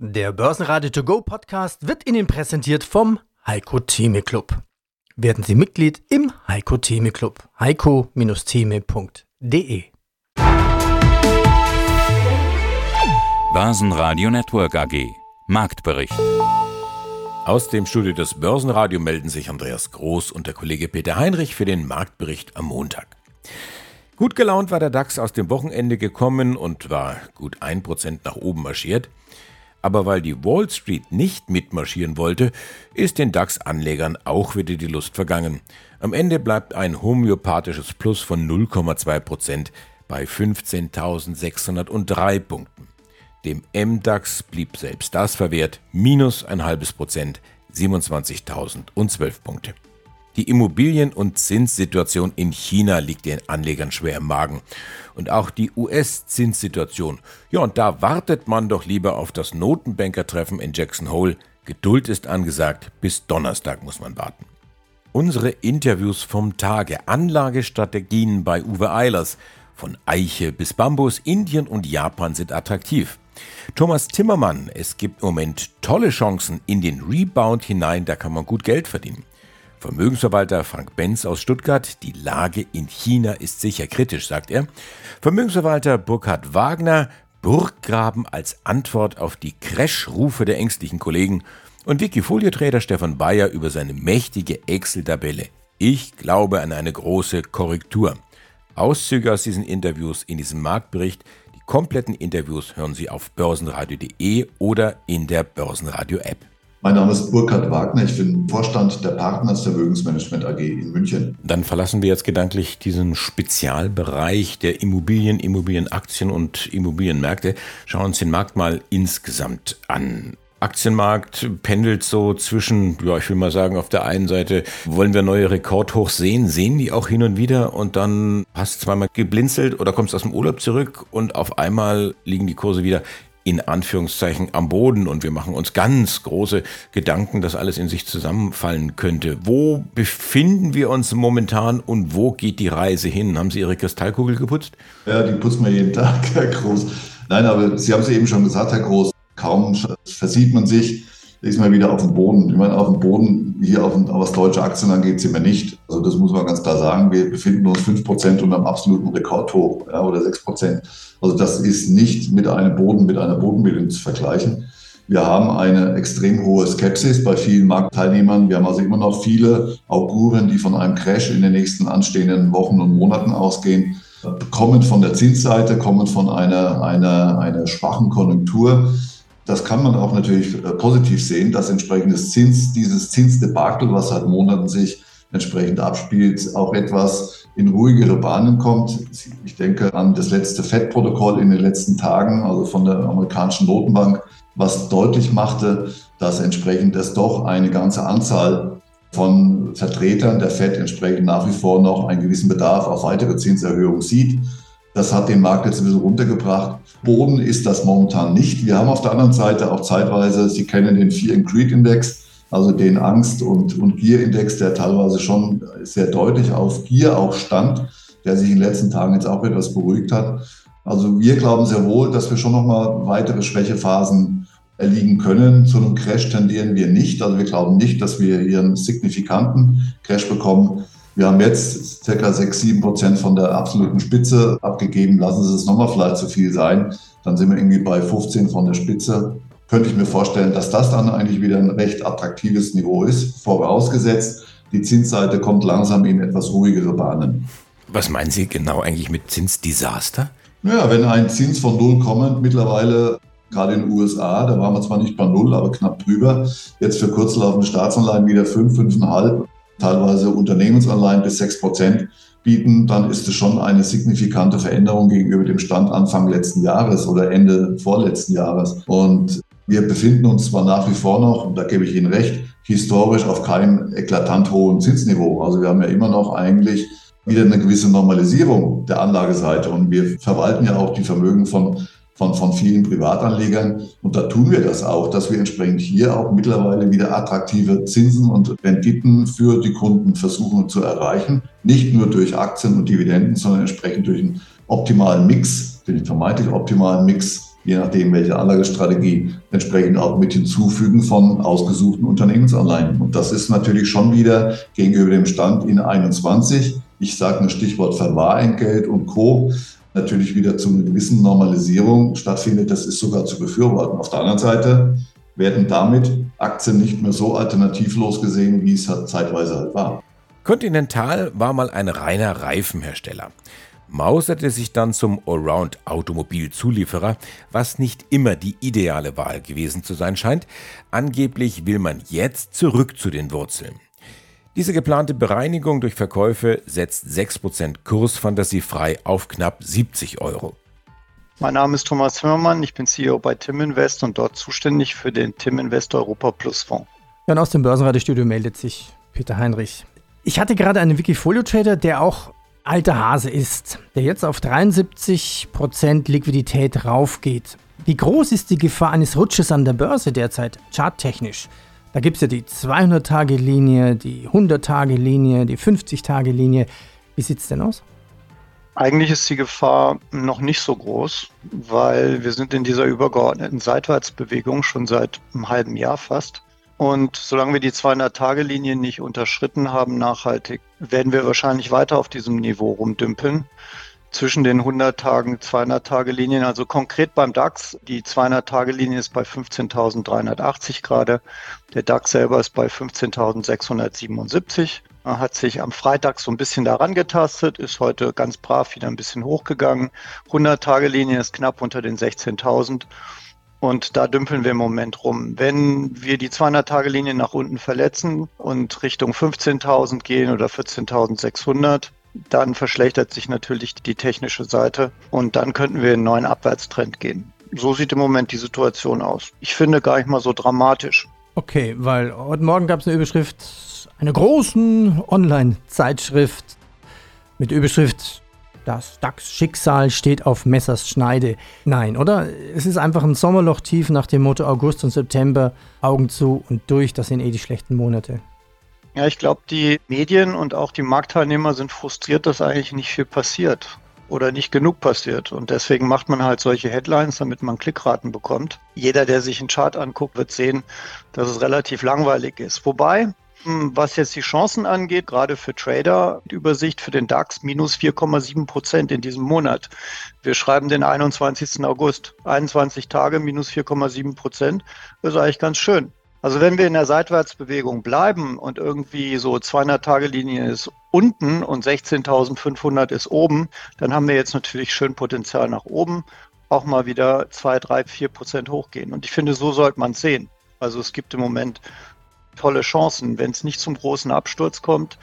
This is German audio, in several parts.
Der Börsenradio To Go Podcast wird Ihnen präsentiert vom Heiko Theme Club. Werden Sie Mitglied im Heiko Theme Club. heiko-theme.de Börsenradio Network AG Marktbericht Aus dem Studio des Börsenradio melden sich Andreas Groß und der Kollege Peter Heinrich für den Marktbericht am Montag. Gut gelaunt war der DAX aus dem Wochenende gekommen und war gut 1% nach oben marschiert. Aber weil die Wall Street nicht mitmarschieren wollte, ist den DAX-Anlegern auch wieder die Lust vergangen. Am Ende bleibt ein homöopathisches Plus von 0,2 Prozent bei 15.603 Punkten. Dem MDAX blieb selbst das verwehrt, minus ein halbes Prozent, 27.012 Punkte. Die Immobilien- und Zinssituation in China liegt den Anlegern schwer im Magen. Und auch die US-Zinssituation. Ja, und da wartet man doch lieber auf das Notenbankertreffen in Jackson Hole. Geduld ist angesagt, bis Donnerstag muss man warten. Unsere Interviews vom Tage, Anlagestrategien bei Uwe Eilers. Von Eiche bis Bambus, Indien und Japan sind attraktiv. Thomas Timmermann, es gibt im Moment tolle Chancen in den Rebound hinein, da kann man gut Geld verdienen. Vermögensverwalter Frank Benz aus Stuttgart, die Lage in China ist sicher kritisch, sagt er. Vermögensverwalter Burkhard Wagner, Burggraben als Antwort auf die Crash-Rufe der ängstlichen Kollegen und Wikifolio-Trader Stefan Bayer über seine mächtige Excel-Tabelle. Ich glaube an eine große Korrektur. Auszüge aus diesen Interviews in diesem Marktbericht. Die kompletten Interviews hören Sie auf börsenradio.de oder in der Börsenradio-App. Mein Name ist Burkhard Wagner, ich bin Vorstand der Partners Vermögensmanagement AG in München. Dann verlassen wir jetzt gedanklich diesen Spezialbereich der Immobilien, Immobilienaktien und Immobilienmärkte. Schauen uns den Markt mal insgesamt an. Aktienmarkt pendelt so zwischen, ja, ich will mal sagen, auf der einen Seite wollen wir neue Rekordhochs sehen, sehen die auch hin und wieder und dann hast zweimal geblinzelt oder kommst aus dem Urlaub zurück und auf einmal liegen die Kurse wieder in Anführungszeichen am Boden und wir machen uns ganz große Gedanken, dass alles in sich zusammenfallen könnte. Wo befinden wir uns momentan und wo geht die Reise hin? Haben Sie Ihre Kristallkugel geputzt? Ja, die putzen wir jeden Tag, Herr Groß. Nein, aber Sie haben es eben schon gesagt, Herr Groß, kaum versieht man sich, ist man wieder auf dem Boden. Ich meine, auf dem Boden, hier auf dem, was deutsche Aktien angeht, sind wir nicht. Also das muss man ganz klar sagen. Wir befinden uns 5% unter einem absoluten Rekordhoch ja, oder 6%. Also das ist nicht mit einem Boden, mit einer Bodenbildung zu vergleichen. Wir haben eine extrem hohe Skepsis bei vielen Marktteilnehmern. Wir haben also immer noch viele Auguren, die von einem Crash in den nächsten anstehenden Wochen und Monaten ausgehen, kommen von der Zinsseite, kommen von einer, einer, einer schwachen Konjunktur. Das kann man auch natürlich äh, positiv sehen, dass entsprechendes Zins, dieses Zinsdebakel, was seit Monaten sich entsprechend abspielt, auch etwas in ruhigere Bahnen kommt. Ich denke an das letzte FED-Protokoll in den letzten Tagen, also von der amerikanischen Notenbank, was deutlich machte, dass entsprechend es doch eine ganze Anzahl von Vertretern der FED entsprechend nach wie vor noch einen gewissen Bedarf auf weitere Zinserhöhungen sieht. Das hat den Markt jetzt ein bisschen runtergebracht. Boden ist das momentan nicht. Wir haben auf der anderen Seite auch zeitweise, Sie kennen den Fear and Greed Index, also den Angst- und, und Gier-Index, der teilweise schon sehr deutlich auf Gier auch stand, der sich in den letzten Tagen jetzt auch etwas beruhigt hat. Also wir glauben sehr wohl, dass wir schon nochmal weitere Schwächephasen erliegen können. Zu einem Crash tendieren wir nicht. Also wir glauben nicht, dass wir hier einen signifikanten Crash bekommen. Wir haben jetzt ca. 6, 7 Prozent von der absoluten Spitze abgegeben. Lassen Sie es nochmal vielleicht zu viel sein. Dann sind wir irgendwie bei 15 von der Spitze könnte ich mir vorstellen, dass das dann eigentlich wieder ein recht attraktives Niveau ist, vorausgesetzt, die Zinsseite kommt langsam in etwas ruhigere Bahnen. Was meinen Sie genau eigentlich mit Zinsdesaster? Ja, wenn ein Zins von Null kommt, mittlerweile gerade in den USA, da waren wir zwar nicht bei Null, aber knapp drüber, jetzt für kurzlaufende Staatsanleihen wieder 5, 5,5, teilweise Unternehmensanleihen bis 6 Prozent bieten, dann ist es schon eine signifikante Veränderung gegenüber dem Stand Anfang letzten Jahres oder Ende vorletzten Jahres. Und wir befinden uns zwar nach wie vor noch, und da gebe ich Ihnen recht, historisch auf keinem eklatant hohen Zinsniveau. Also wir haben ja immer noch eigentlich wieder eine gewisse Normalisierung der Anlageseite und wir verwalten ja auch die Vermögen von, von, von vielen Privatanlegern und da tun wir das auch, dass wir entsprechend hier auch mittlerweile wieder attraktive Zinsen und Renditen für die Kunden versuchen zu erreichen. Nicht nur durch Aktien und Dividenden, sondern entsprechend durch einen optimalen Mix, den vermeintlich optimalen Mix je nachdem welche Anlagestrategie, entsprechend auch mit hinzufügen von ausgesuchten Unternehmensanleihen. Und das ist natürlich schon wieder gegenüber dem Stand in 21, ich sage nur Stichwort Verwahrentgelt und Co., natürlich wieder zu einer gewissen Normalisierung stattfindet. Das ist sogar zu befürworten. Auf der anderen Seite werden damit Aktien nicht mehr so alternativlos gesehen, wie es halt zeitweise halt war. Continental war mal ein reiner Reifenhersteller mauserte sich dann zum Allround-Automobilzulieferer, was nicht immer die ideale Wahl gewesen zu sein scheint. Angeblich will man jetzt zurück zu den Wurzeln. Diese geplante Bereinigung durch Verkäufe setzt 6% Kursfantasie frei auf knapp 70 Euro. Mein Name ist Thomas Zimmermann, ich bin CEO bei Tim Invest und dort zuständig für den Tim Invest Europa Plus Fonds. Und aus dem Börsenradiostudio meldet sich Peter Heinrich. Ich hatte gerade einen Wikifolio-Trader, der auch alter Hase ist, der jetzt auf 73% Liquidität raufgeht. Wie groß ist die Gefahr eines Rutsches an der Börse derzeit, charttechnisch? Da gibt es ja die 200-Tage-Linie, die 100-Tage-Linie, die 50-Tage-Linie. Wie sieht es denn aus? Eigentlich ist die Gefahr noch nicht so groß, weil wir sind in dieser übergeordneten Seitwärtsbewegung schon seit einem halben Jahr fast. Und solange wir die 200-Tage-Linie nicht unterschritten haben, nachhaltig, werden wir wahrscheinlich weiter auf diesem Niveau rumdümpeln. Zwischen den 100 Tagen, 200-Tage-Linien, also konkret beim DAX, die 200-Tage-Linie ist bei 15.380 gerade. Der DAX selber ist bei 15.677. Er hat sich am Freitag so ein bisschen daran getastet, ist heute ganz brav wieder ein bisschen hochgegangen. 100-Tage-Linie ist knapp unter den 16.000. Und da dümpeln wir im Moment rum. Wenn wir die 200-Tage-Linie nach unten verletzen und Richtung 15.000 gehen oder 14.600, dann verschlechtert sich natürlich die technische Seite und dann könnten wir in einen neuen Abwärtstrend gehen. So sieht im Moment die Situation aus. Ich finde gar nicht mal so dramatisch. Okay, weil heute Morgen gab es eine Überschrift, eine großen Online-Zeitschrift mit Überschrift das DAX-Schicksal steht auf Messers Schneide. Nein, oder? Es ist einfach ein Sommerloch tief nach dem Motto August und September, Augen zu und durch, das sind eh die schlechten Monate. Ja, ich glaube, die Medien und auch die Marktteilnehmer sind frustriert, dass eigentlich nicht viel passiert oder nicht genug passiert. Und deswegen macht man halt solche Headlines, damit man Klickraten bekommt. Jeder, der sich einen Chart anguckt, wird sehen, dass es relativ langweilig ist. Wobei, was jetzt die Chancen angeht, gerade für Trader, die Übersicht für den DAX minus 4,7 Prozent in diesem Monat. Wir schreiben den 21. August. 21 Tage minus 4,7 Prozent. Das ist eigentlich ganz schön. Also wenn wir in der Seitwärtsbewegung bleiben und irgendwie so 200-Tage-Linie ist unten und 16.500 ist oben, dann haben wir jetzt natürlich schön Potenzial nach oben, auch mal wieder 2, 3, 4 Prozent hochgehen. Und ich finde, so sollte man es sehen. Also es gibt im Moment tolle Chancen. Wenn es nicht zum großen Absturz kommt,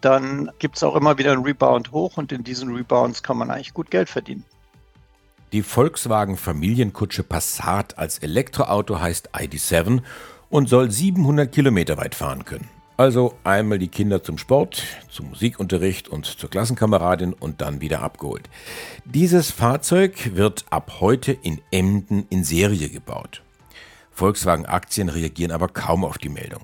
dann gibt es auch immer wieder einen Rebound hoch und in diesen Rebounds kann man eigentlich gut Geld verdienen. Die Volkswagen Familienkutsche Passat als Elektroauto heißt ID7 und soll 700 Kilometer weit fahren können. Also einmal die Kinder zum Sport, zum Musikunterricht und zur Klassenkameradin und dann wieder abgeholt. Dieses Fahrzeug wird ab heute in Emden in Serie gebaut. Volkswagen-Aktien reagieren aber kaum auf die Meldung.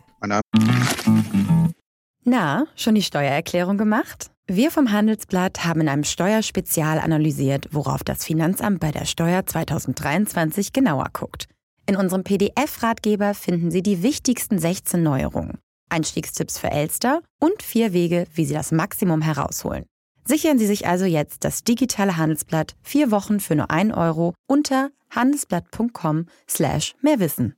Na, schon die Steuererklärung gemacht? Wir vom Handelsblatt haben in einem Steuerspezial analysiert, worauf das Finanzamt bei der Steuer 2023 genauer guckt. In unserem PDF-Ratgeber finden Sie die wichtigsten 16 Neuerungen, Einstiegstipps für Elster und vier Wege, wie Sie das Maximum herausholen. Sichern Sie sich also jetzt das digitale Handelsblatt vier Wochen für nur 1 Euro unter handelsblatt.com slash mehrwissen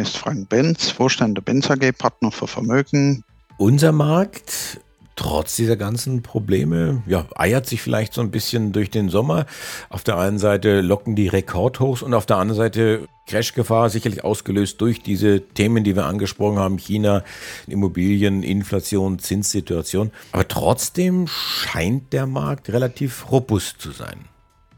ist Frank Benz, Vorstand der Benz AG, Partner für Vermögen. Unser Markt, trotz dieser ganzen Probleme, ja, eiert sich vielleicht so ein bisschen durch den Sommer. Auf der einen Seite locken die Rekordhochs und auf der anderen Seite Crashgefahr, sicherlich ausgelöst durch diese Themen, die wir angesprochen haben, China, Immobilien, Inflation, Zinssituation. Aber trotzdem scheint der Markt relativ robust zu sein.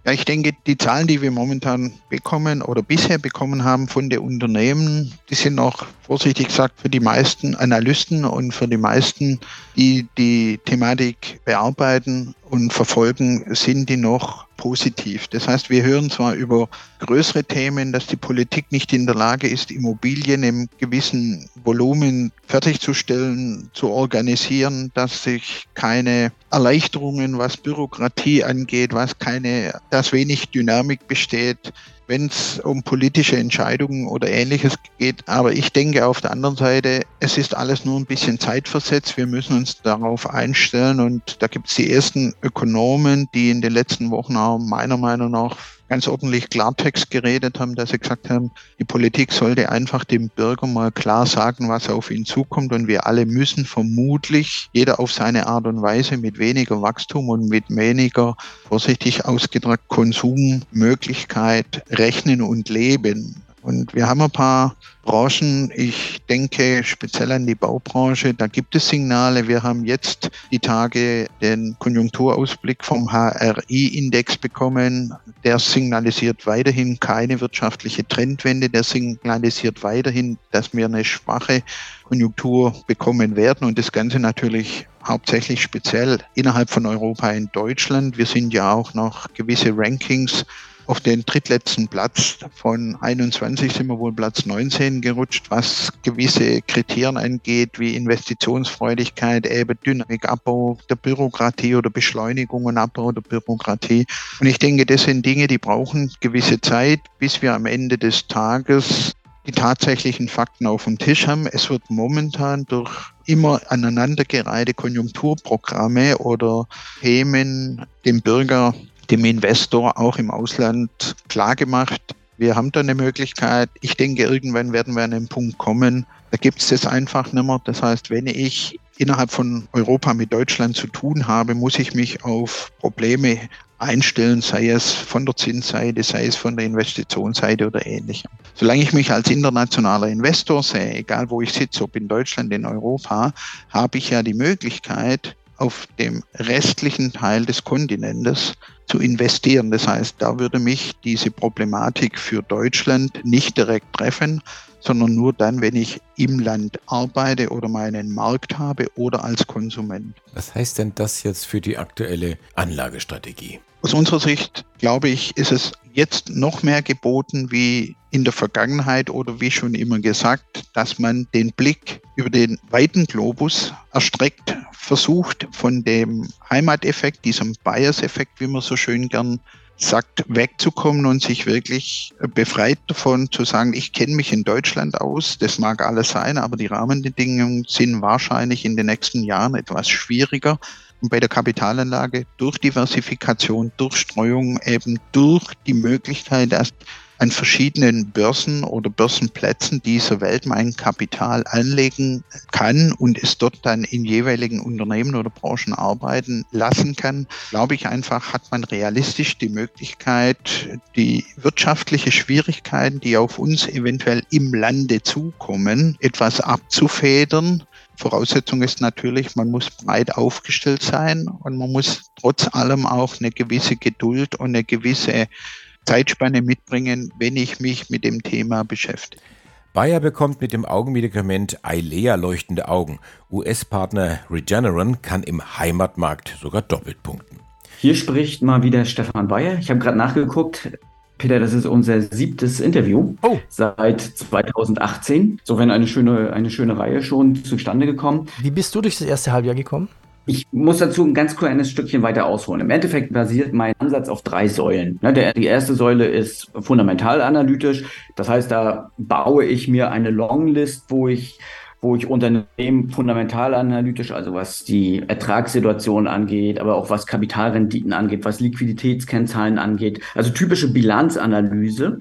Ja, ich denke, die Zahlen, die wir momentan bekommen oder bisher bekommen haben von den Unternehmen, die sind noch vorsichtig gesagt für die meisten Analysten und für die meisten, die die Thematik bearbeiten, und verfolgen, sind die noch positiv. Das heißt, wir hören zwar über größere Themen, dass die Politik nicht in der Lage ist, Immobilien im gewissen Volumen fertigzustellen, zu organisieren, dass sich keine Erleichterungen, was Bürokratie angeht, was keine, dass wenig Dynamik besteht, wenn es um politische Entscheidungen oder ähnliches geht. Aber ich denke auf der anderen Seite, es ist alles nur ein bisschen zeitversetzt. Wir müssen uns darauf einstellen und da gibt es die ersten Ökonomen, die in den letzten Wochen auch meiner Meinung nach ganz ordentlich Klartext geredet haben, dass sie gesagt haben, die Politik sollte einfach dem Bürger mal klar sagen, was auf ihn zukommt. Und wir alle müssen vermutlich, jeder auf seine Art und Weise, mit weniger Wachstum und mit weniger, vorsichtig ausgedrückt, Konsummöglichkeit rechnen und leben. Und wir haben ein paar Branchen, ich denke speziell an die Baubranche, da gibt es Signale. Wir haben jetzt die Tage den Konjunkturausblick vom HRI-Index bekommen. Der signalisiert weiterhin keine wirtschaftliche Trendwende. Der signalisiert weiterhin, dass wir eine schwache Konjunktur bekommen werden und das Ganze natürlich hauptsächlich speziell innerhalb von Europa in Deutschland. Wir sind ja auch noch gewisse Rankings auf den drittletzten Platz von 21 sind wir wohl Platz 19 gerutscht, was gewisse Kriterien angeht, wie Investitionsfreudigkeit, eben Dynamik, der Bürokratie oder Beschleunigung und Abbau der Bürokratie. Und ich denke, das sind Dinge, die brauchen gewisse Zeit, bis wir am Ende des Tages die tatsächlichen Fakten auf dem Tisch haben. Es wird momentan durch immer aneinandergereihte Konjunkturprogramme oder Themen dem Bürger dem Investor auch im Ausland klargemacht, wir haben da eine Möglichkeit. Ich denke, irgendwann werden wir an den Punkt kommen, da gibt es das einfach nicht mehr. Das heißt, wenn ich innerhalb von Europa mit Deutschland zu tun habe, muss ich mich auf Probleme einstellen, sei es von der Zinsseite, sei es von der Investitionsseite oder ähnlichem. Solange ich mich als internationaler Investor sehe, egal wo ich sitze, ob in Deutschland, in Europa, habe ich ja die Möglichkeit, auf dem restlichen Teil des Kontinentes zu investieren. Das heißt, da würde mich diese Problematik für Deutschland nicht direkt treffen, sondern nur dann, wenn ich im Land arbeite oder meinen Markt habe oder als Konsument. Was heißt denn das jetzt für die aktuelle Anlagestrategie? Aus unserer Sicht, glaube ich, ist es jetzt noch mehr geboten wie in der Vergangenheit oder wie schon immer gesagt, dass man den Blick über den weiten Globus erstreckt, versucht von dem Heimateffekt, diesem Bias-Effekt, wie man so schön gern sagt, wegzukommen und sich wirklich befreit davon zu sagen, ich kenne mich in Deutschland aus, das mag alles sein, aber die Rahmenbedingungen sind wahrscheinlich in den nächsten Jahren etwas schwieriger. Bei der Kapitalanlage durch Diversifikation, durch Streuung, eben durch die Möglichkeit, dass an verschiedenen Börsen oder Börsenplätzen dieser Welt mein Kapital anlegen kann und es dort dann in jeweiligen Unternehmen oder Branchen arbeiten lassen kann, glaube ich einfach, hat man realistisch die Möglichkeit, die wirtschaftliche Schwierigkeiten, die auf uns eventuell im Lande zukommen, etwas abzufedern. Voraussetzung ist natürlich, man muss breit aufgestellt sein und man muss trotz allem auch eine gewisse Geduld und eine gewisse Zeitspanne mitbringen, wenn ich mich mit dem Thema beschäftige. Bayer bekommt mit dem Augenmedikament Eilea leuchtende Augen. US-Partner Regeneron kann im Heimatmarkt sogar doppelt punkten. Hier spricht mal wieder Stefan Bayer. Ich habe gerade nachgeguckt. Peter, das ist unser siebtes Interview oh. seit 2018. So wenn eine schöne, eine schöne Reihe schon zustande gekommen. Wie bist du durch das erste Halbjahr gekommen? Ich muss dazu ein ganz kleines Stückchen weiter ausholen. Im Endeffekt basiert mein Ansatz auf drei Säulen. Ne, die erste Säule ist fundamental analytisch. Das heißt, da baue ich mir eine Longlist, wo ich wo ich Unternehmen fundamental analytisch, also was die Ertragssituation angeht, aber auch was Kapitalrenditen angeht, was Liquiditätskennzahlen angeht, also typische Bilanzanalyse,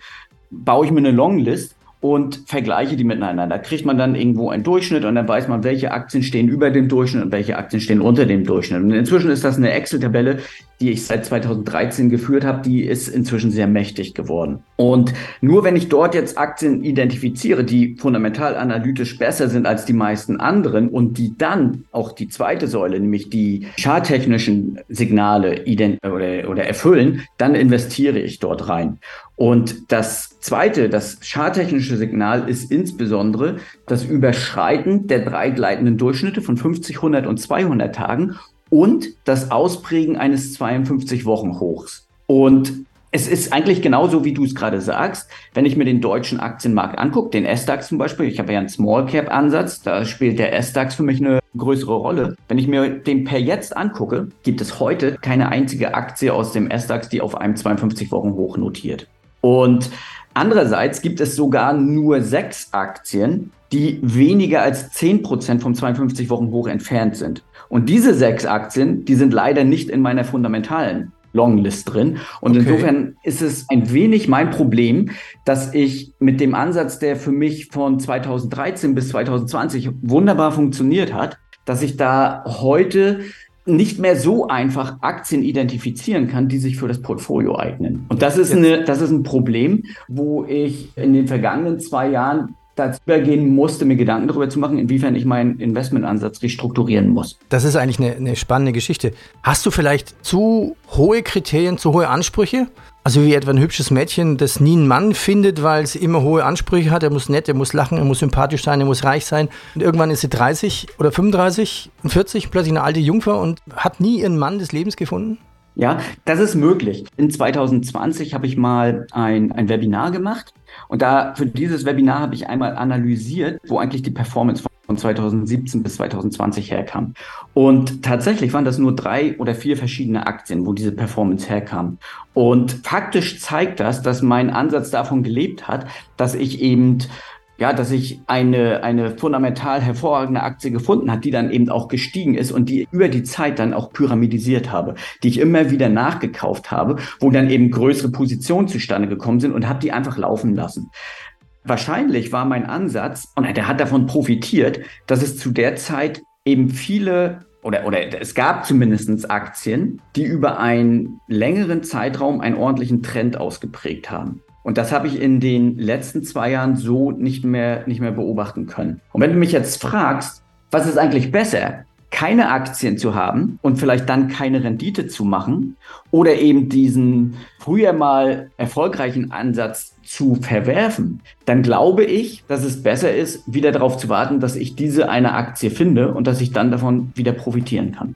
baue ich mir eine Longlist und vergleiche die miteinander. Da kriegt man dann irgendwo einen Durchschnitt und dann weiß man, welche Aktien stehen über dem Durchschnitt und welche Aktien stehen unter dem Durchschnitt. Und inzwischen ist das eine Excel-Tabelle, die ich seit 2013 geführt habe, die ist inzwischen sehr mächtig geworden. Und nur wenn ich dort jetzt Aktien identifiziere, die fundamental analytisch besser sind als die meisten anderen und die dann auch die zweite Säule, nämlich die charttechnischen Signale oder, oder erfüllen, dann investiere ich dort rein. Und das zweite, das charttechnische Signal ist insbesondere das Überschreiten der drei gleitenden Durchschnitte von 50, 100 und 200 Tagen und das Ausprägen eines 52-Wochen-Hochs. Und es ist eigentlich genauso, wie du es gerade sagst. Wenn ich mir den deutschen Aktienmarkt angucke, den S-DAX zum Beispiel, ich habe ja einen Small Cap Ansatz, da spielt der S-DAX für mich eine größere Rolle. Wenn ich mir den per jetzt angucke, gibt es heute keine einzige Aktie aus dem S-DAX, die auf einem 52 Wochen Hoch notiert. Und andererseits gibt es sogar nur sechs Aktien, die weniger als 10 Prozent vom 52 Wochen Hoch entfernt sind. Und diese sechs Aktien, die sind leider nicht in meiner fundamentalen Longlist drin. Und okay. insofern ist es ein wenig mein Problem, dass ich mit dem Ansatz, der für mich von 2013 bis 2020 wunderbar funktioniert hat, dass ich da heute nicht mehr so einfach Aktien identifizieren kann, die sich für das Portfolio eignen. Und das ist, eine, das ist ein Problem, wo ich in den vergangenen zwei Jahren dazu übergehen musste, mir Gedanken darüber zu machen, inwiefern ich meinen Investmentansatz restrukturieren muss. Das ist eigentlich eine, eine spannende Geschichte. Hast du vielleicht zu hohe Kriterien, zu hohe Ansprüche? Also wie etwa ein hübsches Mädchen, das nie einen Mann findet, weil es immer hohe Ansprüche hat. Er muss nett, er muss lachen, er muss sympathisch sein, er muss reich sein. Und irgendwann ist sie 30 oder 35 und 40, plötzlich eine alte Jungfer und hat nie ihren Mann des Lebens gefunden? Ja, das ist möglich. In 2020 habe ich mal ein, ein Webinar gemacht und da für dieses Webinar habe ich einmal analysiert, wo eigentlich die Performance von 2017 bis 2020 herkam. Und tatsächlich waren das nur drei oder vier verschiedene Aktien, wo diese Performance herkam. Und faktisch zeigt das, dass mein Ansatz davon gelebt hat, dass ich eben ja, dass ich eine, eine fundamental hervorragende Aktie gefunden habe, die dann eben auch gestiegen ist und die über die Zeit dann auch pyramidisiert habe, die ich immer wieder nachgekauft habe, wo dann eben größere Positionen zustande gekommen sind und habe die einfach laufen lassen. Wahrscheinlich war mein Ansatz, und der hat davon profitiert, dass es zu der Zeit eben viele oder, oder es gab zumindest Aktien, die über einen längeren Zeitraum einen ordentlichen Trend ausgeprägt haben. Und das habe ich in den letzten zwei Jahren so nicht mehr, nicht mehr beobachten können. Und wenn du mich jetzt fragst, was ist eigentlich besser? Keine Aktien zu haben und vielleicht dann keine Rendite zu machen oder eben diesen früher mal erfolgreichen Ansatz zu verwerfen, dann glaube ich, dass es besser ist, wieder darauf zu warten, dass ich diese eine Aktie finde und dass ich dann davon wieder profitieren kann.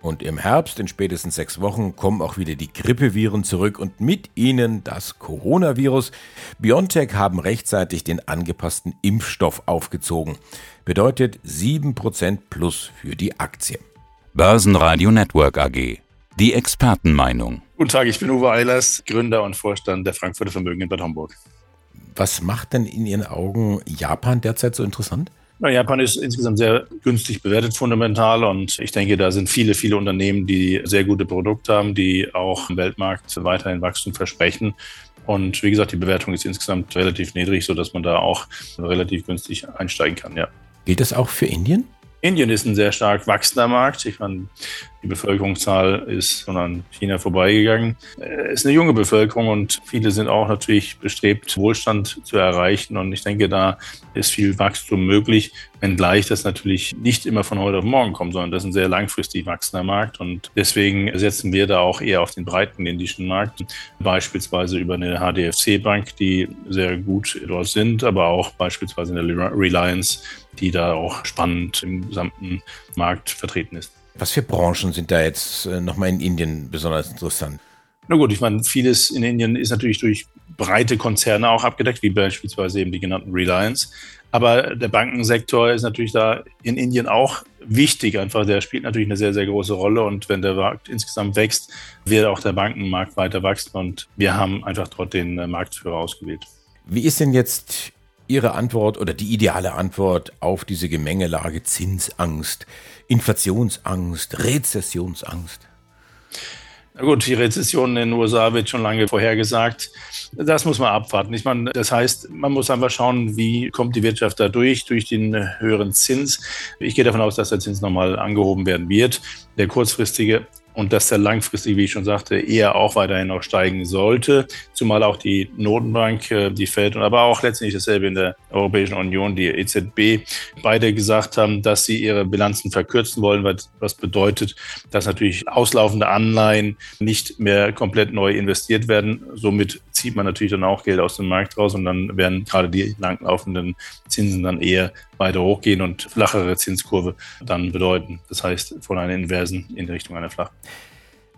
Und im Herbst, in spätestens sechs Wochen, kommen auch wieder die Grippeviren zurück und mit ihnen das Coronavirus. BioNTech haben rechtzeitig den angepassten Impfstoff aufgezogen. Bedeutet 7% plus für die Aktie. Börsenradio Network AG. Die Expertenmeinung. Guten Tag, ich bin Uwe Eilers, Gründer und Vorstand der Frankfurter Vermögen in Bad Homburg. Was macht denn in Ihren Augen Japan derzeit so interessant? Na, Japan ist insgesamt sehr günstig bewertet fundamental und ich denke, da sind viele, viele Unternehmen, die sehr gute Produkte haben, die auch im Weltmarkt weiterhin Wachstum versprechen. Und wie gesagt, die Bewertung ist insgesamt relativ niedrig, sodass man da auch relativ günstig einsteigen kann, ja. Gilt das auch für Indien? Indien ist ein sehr stark wachsender Markt. Ich meine, die Bevölkerungszahl ist schon an China vorbeigegangen. Es ist eine junge Bevölkerung und viele sind auch natürlich bestrebt, Wohlstand zu erreichen. Und ich denke, da ist viel Wachstum möglich, wenngleich das natürlich nicht immer von heute auf morgen kommt, sondern das ist ein sehr langfristig wachsender Markt. Und deswegen setzen wir da auch eher auf den breiten indischen Markt, beispielsweise über eine HDFC-Bank, die sehr gut dort sind, aber auch beispielsweise eine Reliance, die da auch spannend im gesamten Markt vertreten ist. Was für Branchen sind da jetzt äh, nochmal in Indien besonders interessant? Na gut, ich meine, vieles in Indien ist natürlich durch breite Konzerne auch abgedeckt, wie beispielsweise eben die genannten Reliance. Aber der Bankensektor ist natürlich da in Indien auch wichtig. Einfach, der spielt natürlich eine sehr, sehr große Rolle. Und wenn der Markt insgesamt wächst, wird auch der Bankenmarkt weiter wachsen. Und wir haben einfach dort den äh, Marktführer ausgewählt. Wie ist denn jetzt Ihre Antwort oder die ideale Antwort auf diese Gemengelage Zinsangst, Inflationsangst, Rezessionsangst? Na gut, die Rezession in den USA wird schon lange vorhergesagt. Das muss man abwarten. Ich meine, das heißt, man muss einfach schauen, wie kommt die Wirtschaft da durch, durch den höheren Zins. Ich gehe davon aus, dass der Zins nochmal angehoben werden wird. Der kurzfristige und dass der langfristig, wie ich schon sagte, eher auch weiterhin noch steigen sollte, zumal auch die Notenbank, äh, die Fed und aber auch letztendlich dasselbe in der Europäischen Union, die EZB, beide gesagt haben, dass sie ihre Bilanzen verkürzen wollen, was bedeutet, dass natürlich auslaufende Anleihen nicht mehr komplett neu investiert werden. Somit zieht man natürlich dann auch Geld aus dem Markt raus und dann werden gerade die langlaufenden Zinsen dann eher weiter hochgehen und flachere Zinskurve dann bedeuten. Das heißt, von einer inversen in Richtung einer flachen.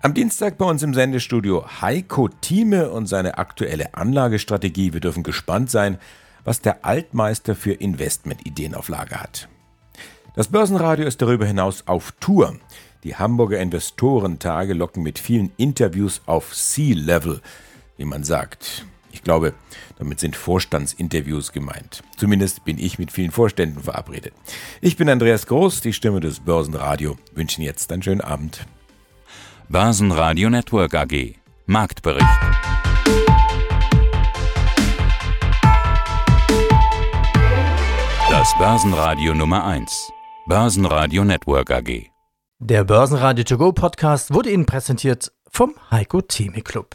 Am Dienstag bei uns im Sendestudio Heiko Thieme und seine aktuelle Anlagestrategie. Wir dürfen gespannt sein, was der Altmeister für Investmentideen auf Lager hat. Das Börsenradio ist darüber hinaus auf Tour. Die Hamburger Investorentage locken mit vielen Interviews auf Sea-Level, wie man sagt. Ich glaube, damit sind Vorstandsinterviews gemeint. Zumindest bin ich mit vielen Vorständen verabredet. Ich bin Andreas Groß, die Stimme des Börsenradio. Wünschen jetzt einen schönen Abend. Börsenradio Network AG. Marktbericht. Das Börsenradio Nummer 1. Börsenradio Network AG. Der Börsenradio To Go Podcast wurde Ihnen präsentiert vom Heiko Theme Club.